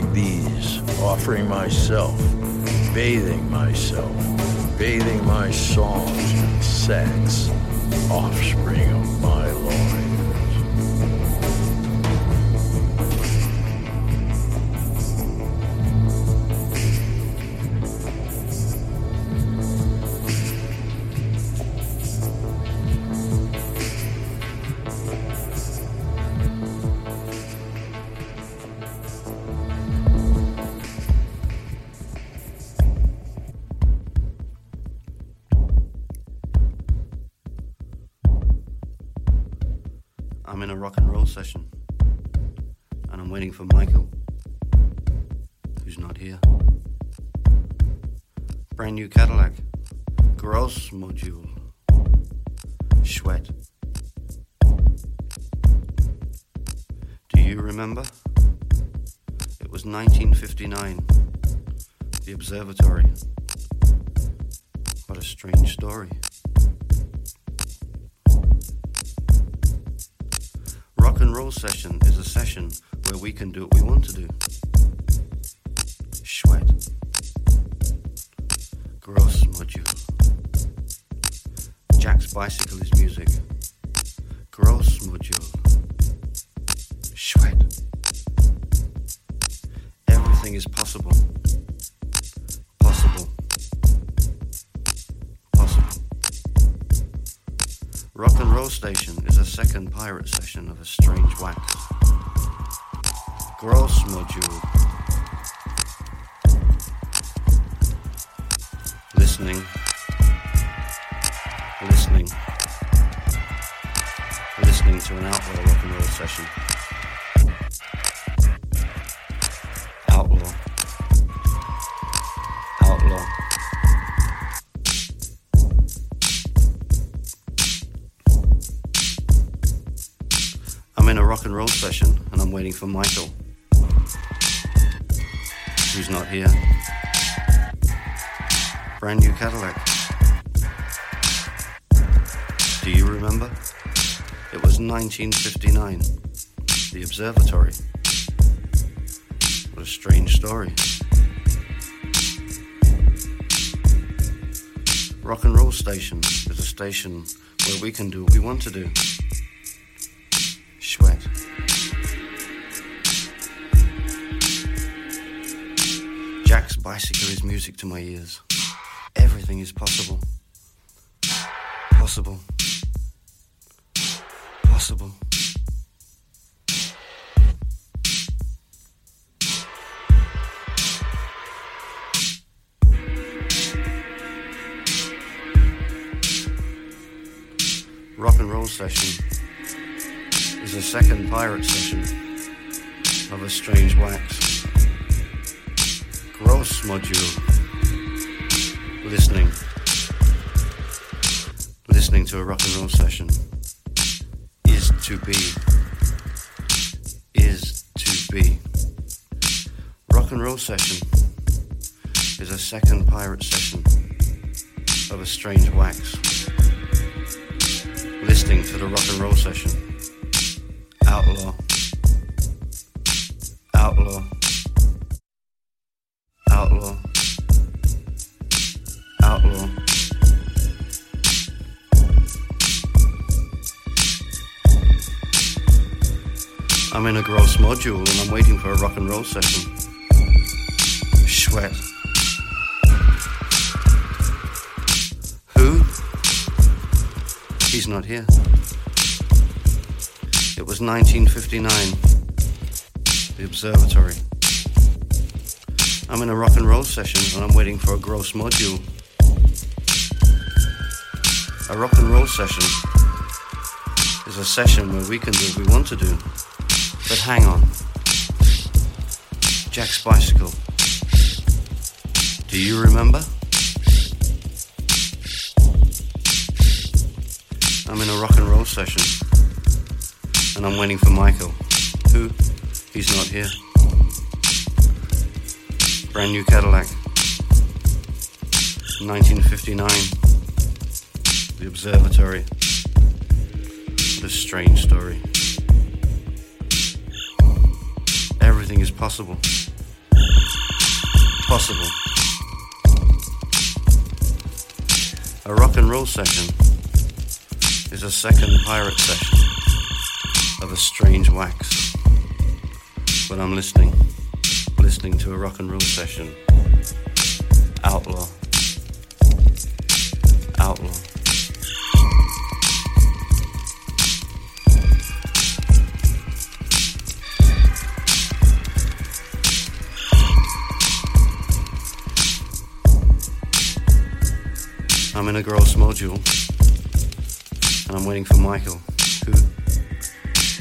Offering these, offering myself, bathing myself, bathing my songs in sex, offspring of my loins. New Cadillac. Gross module. Sweat. Do you remember? It was 1959. The observatory. What a strange story. Rock and roll session is a session where we can do what we want to do. Jack's bicycle is music. Gross module. Sweat. Everything is possible. Possible. Possible. Rock and Roll Station is a second pirate session of a strange wax. Gross module. Listening. Listening. Listening to an outlaw rock and roll session. Outlaw. Outlaw. I'm in a rock and roll session and I'm waiting for Michael. Who's not here. Brand new Cadillac. Remember? It was 1959. The observatory. What a strange story. Rock and Roll Station is a station where we can do what we want to do. Sweat. Jack's bicycle is music to my ears. Everything is possible. Possible. Possible. Rock and roll session is a second pirate session of a strange wax. Gross module. Listening. Listening to a rock and roll session to be. Is to be. Rock and roll session is a second pirate session of a strange wax. Listening to the rock and roll session. Outlaw. Outlaw. I'm in a gross module and I'm waiting for a rock and roll session. Sweat. Who? He's not here. It was 1959. The observatory. I'm in a rock and roll session and I'm waiting for a gross module. A rock and roll session is a session where we can do what we want to do. But hang on. Jack's bicycle. Do you remember? I'm in a rock and roll session and I'm waiting for Michael. Who? He's not here. Brand new Cadillac. 1959. The observatory. A strange story. Everything is possible. Possible. A rock and roll session is a second pirate session of a strange wax. But I'm listening, listening to a rock and roll session. Outlaw. Outlaw. I'm in a gross module and I'm waiting for Michael, who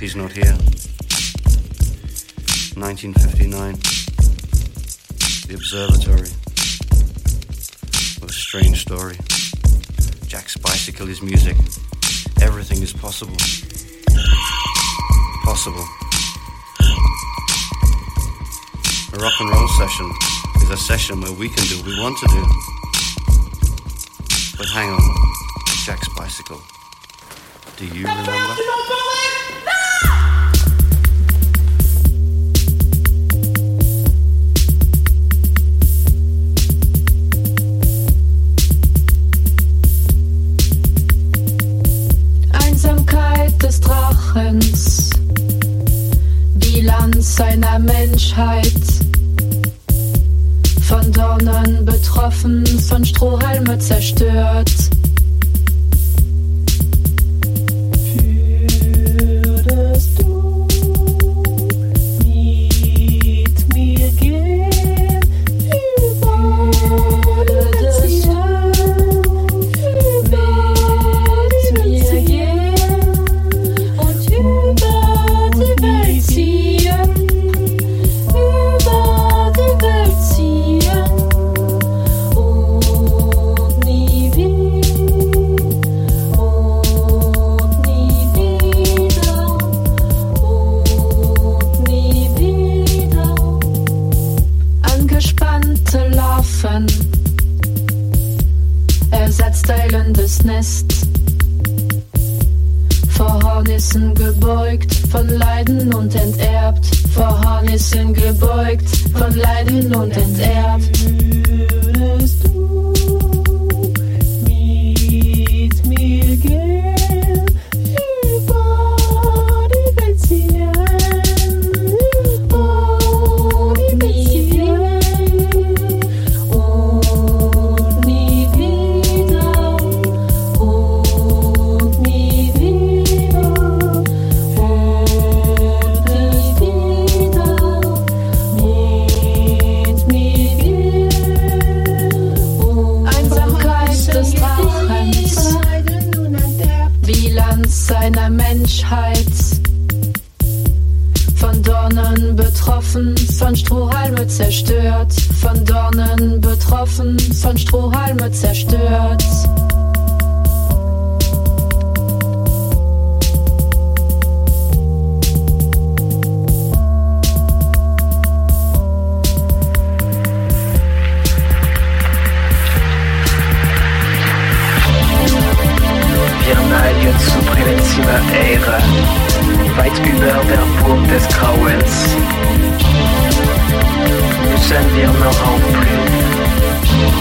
he's not here. 1959, the observatory. What a strange story. Jack's bicycle is music. Everything is possible. Possible. A rock and roll session is a session where we can do what we want to do. But hang on, Jack's bicycle. Do you remember? von Strohhalme zerstört. Harnissen gebeugt, von Leiden und enterbt, vor Harnissen gebeugt, von Leiden und enterbt. von Strohhalme zerstört, von Dornen betroffen, von Strohhalme zerstört. zu Präventiva Ehre, weit über der Burg des Grauens. envy of no hope.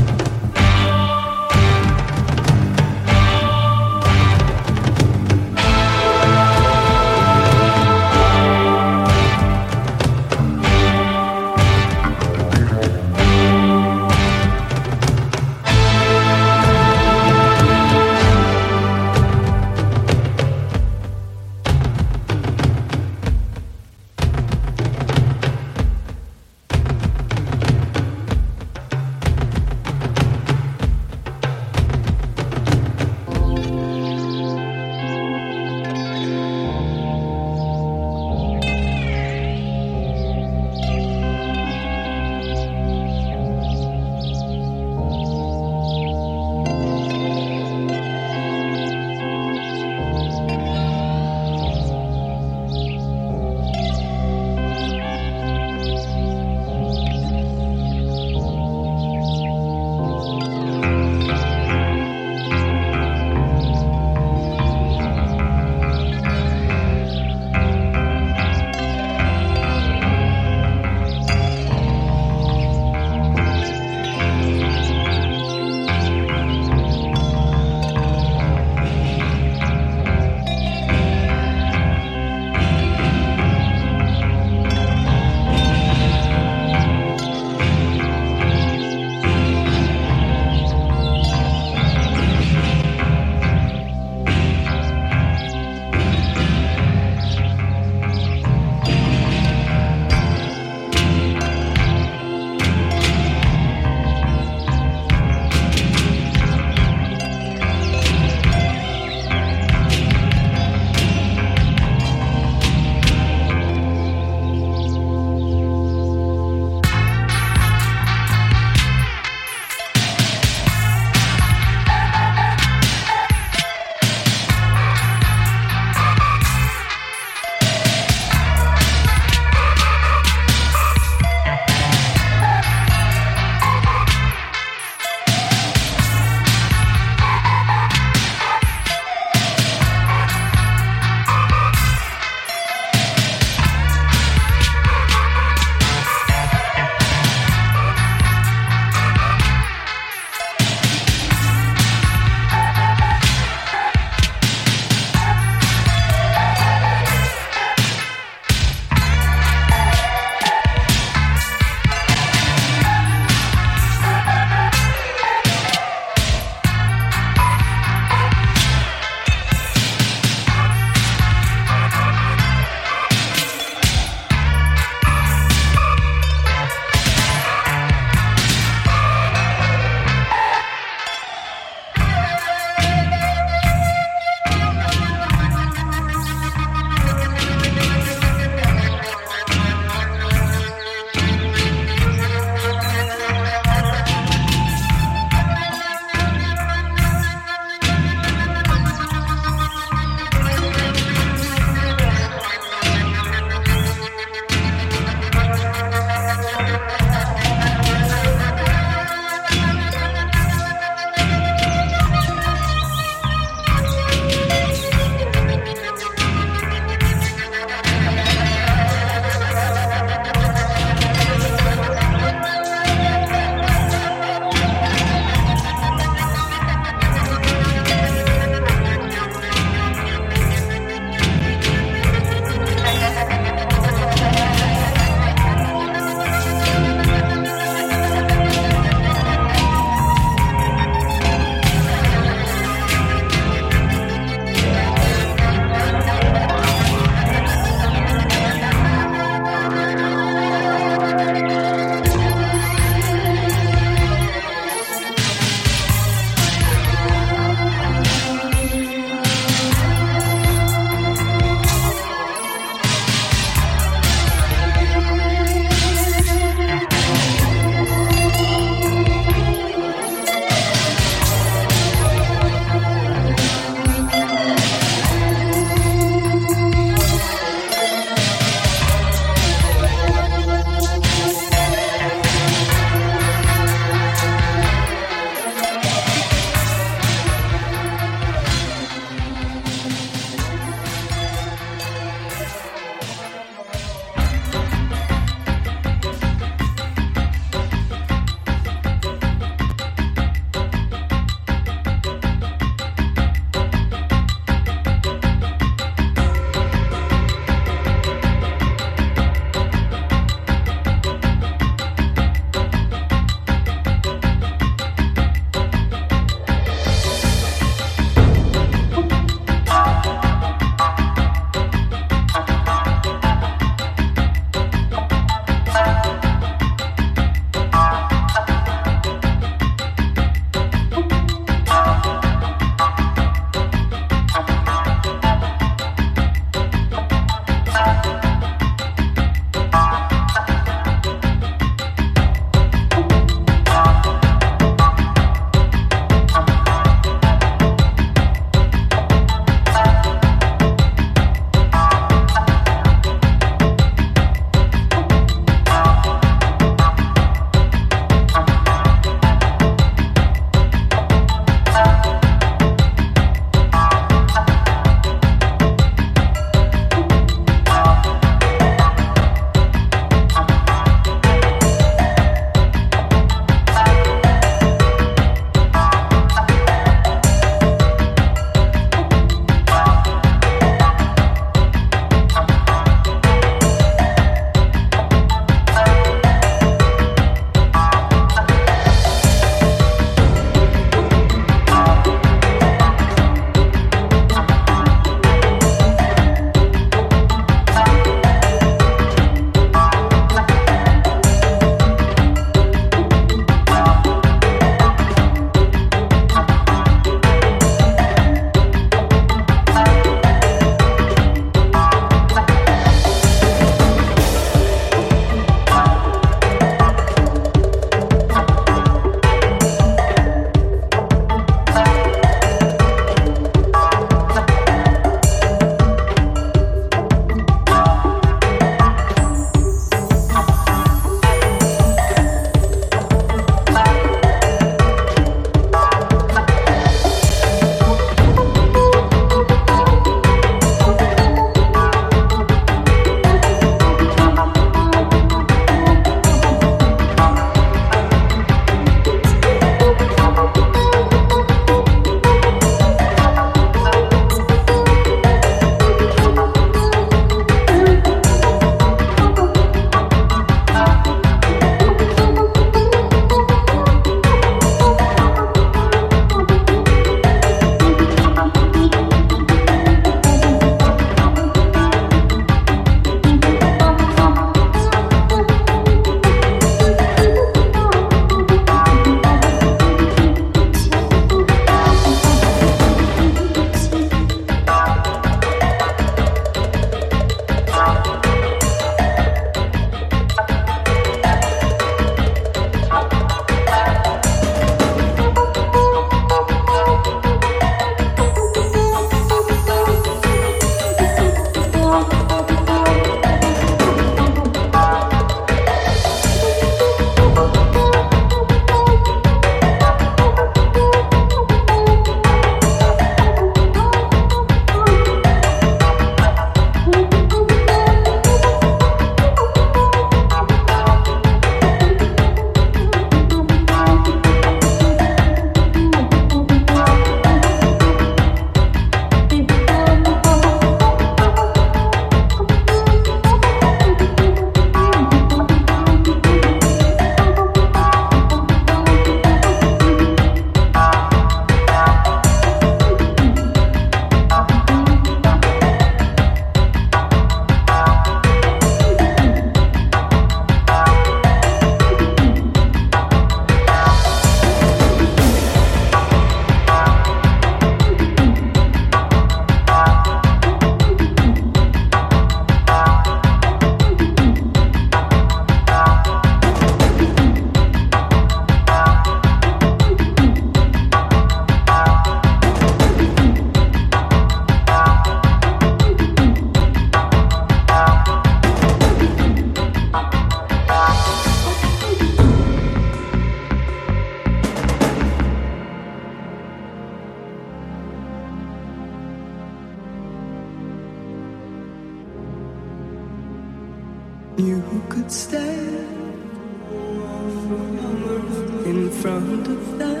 Front of them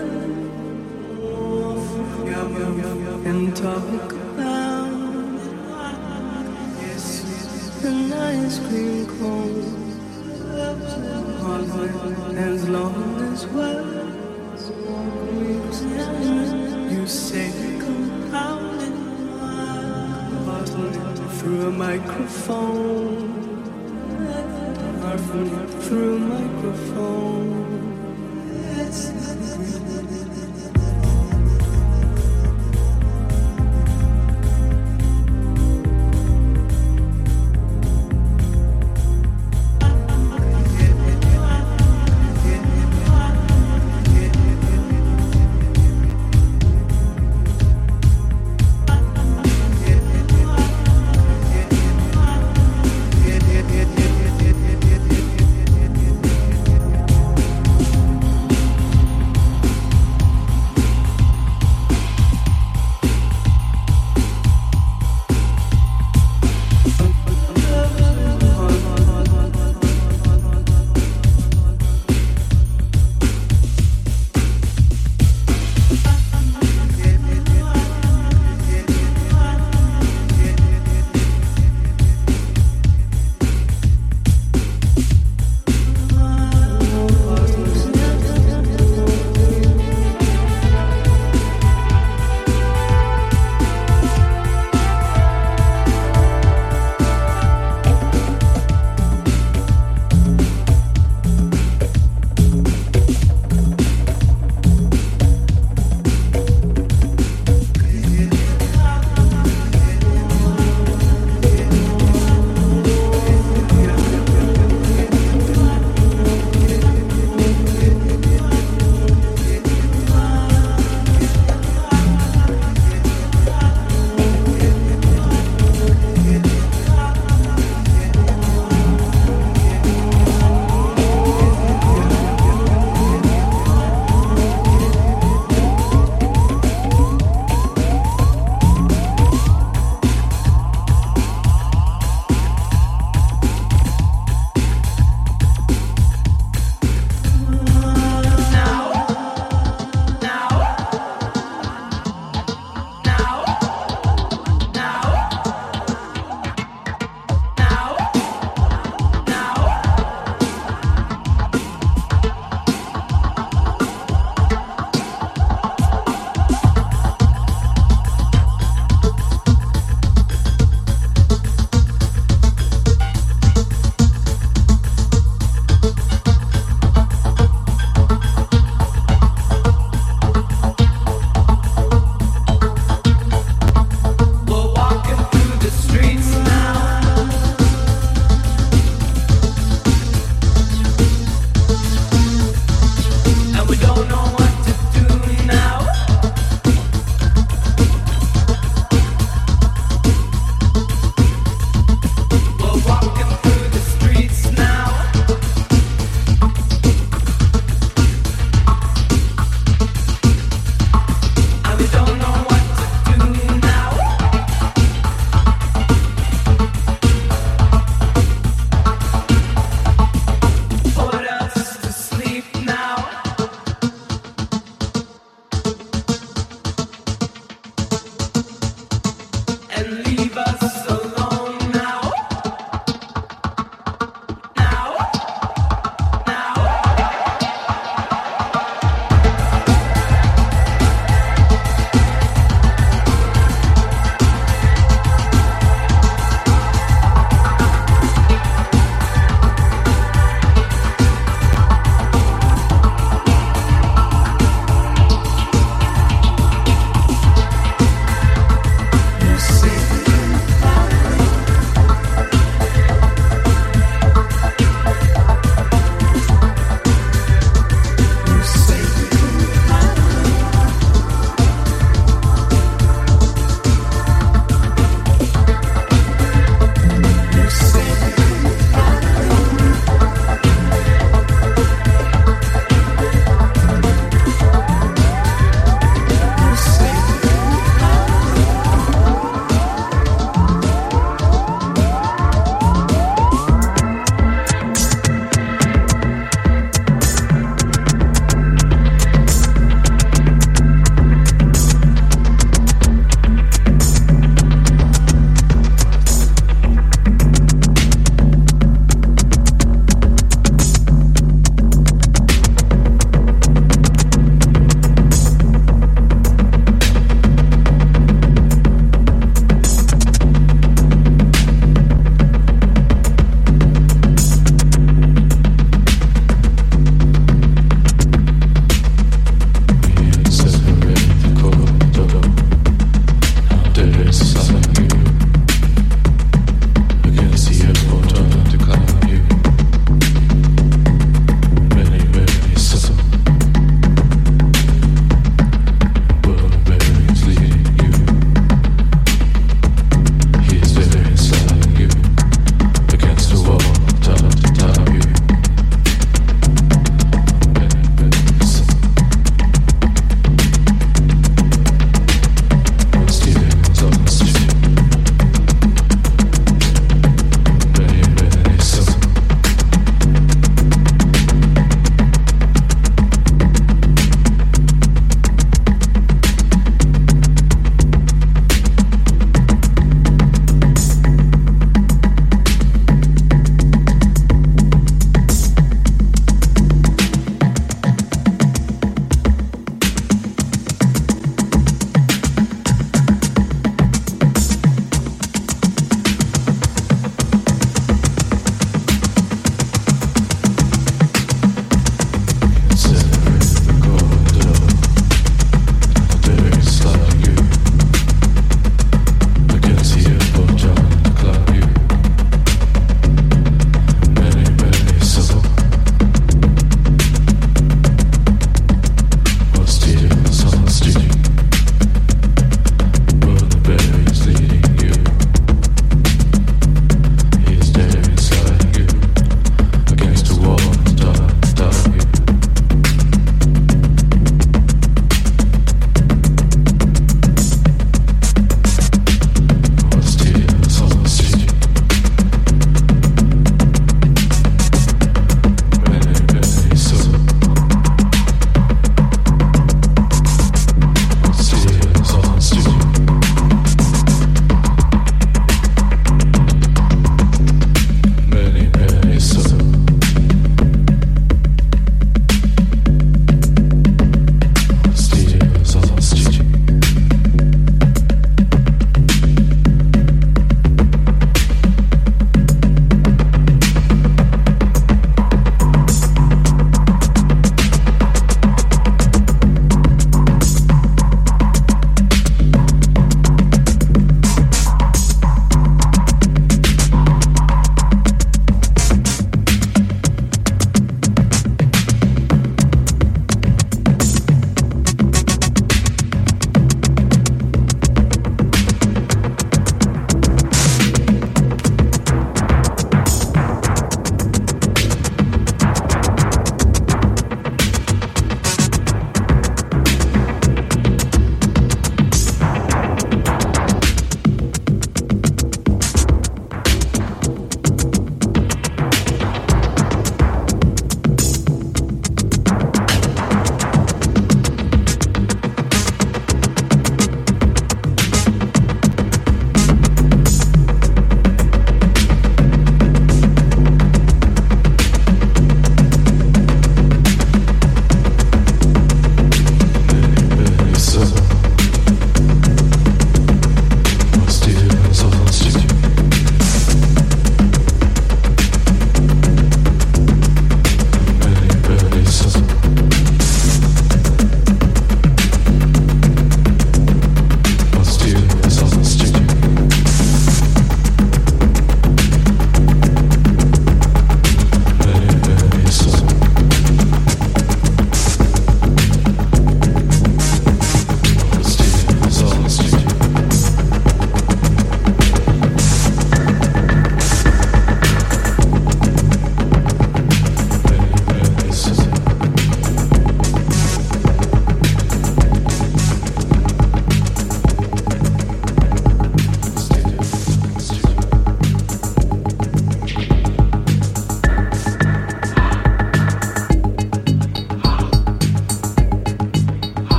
and talk about an ice cream cone as long as well. You say compounded through a microphone through a microphone.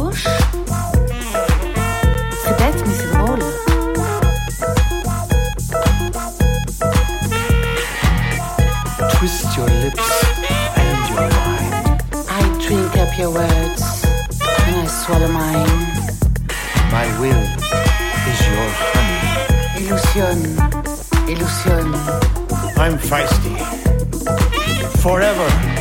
Gauche C'est bête, mais c'est drôle. Twist your lips and your mind. I drink up your words and I swallow mine. My will is your honey. Illusion, illusion. I'm feisty. Forever,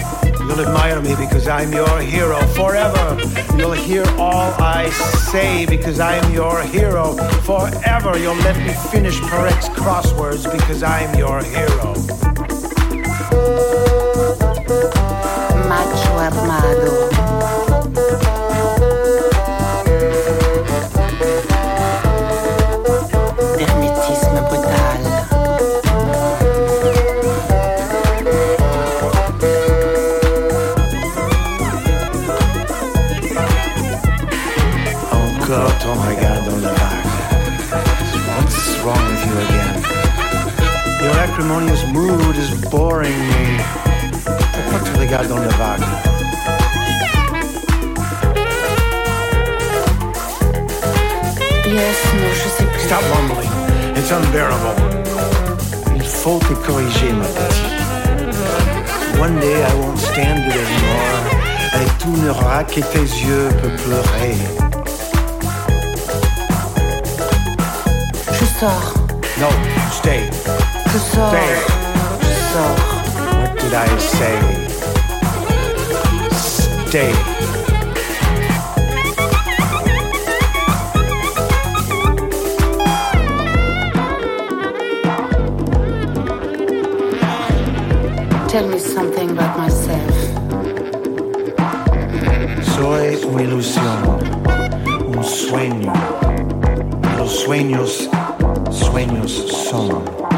you'll admire me because I'm your hero. Forever, you'll hear all I say because I'm your hero. Forever, you'll let me finish Peret's crosswords because I'm your hero. Pourquoi tu regardes dans le vague? Yes, non, je sais plus. Stop mumbling. It's unbearable. Il faut te corriger, ma petite. One day I won't stand it anymore. Et tout n'aura que tes yeux peut pleurer. Je sors, No, stay. je sors, Stay. je sors. What did I say? Tell me something about myself. Soy una ilusión, un sueño. Los sueños, sueños son.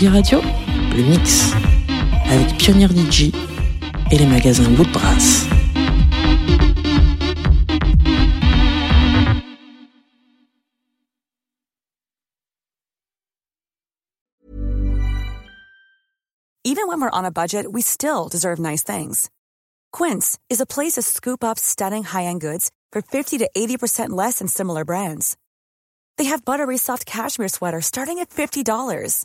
Tsugi Radio, le mix. Avec Pioneer DJ et les magasins Woodbrass. Even when we're on a budget, we still deserve nice things. Quince is a place to scoop up stunning high-end goods for 50 to 80% less than similar brands. They have buttery soft cashmere sweaters starting at $50,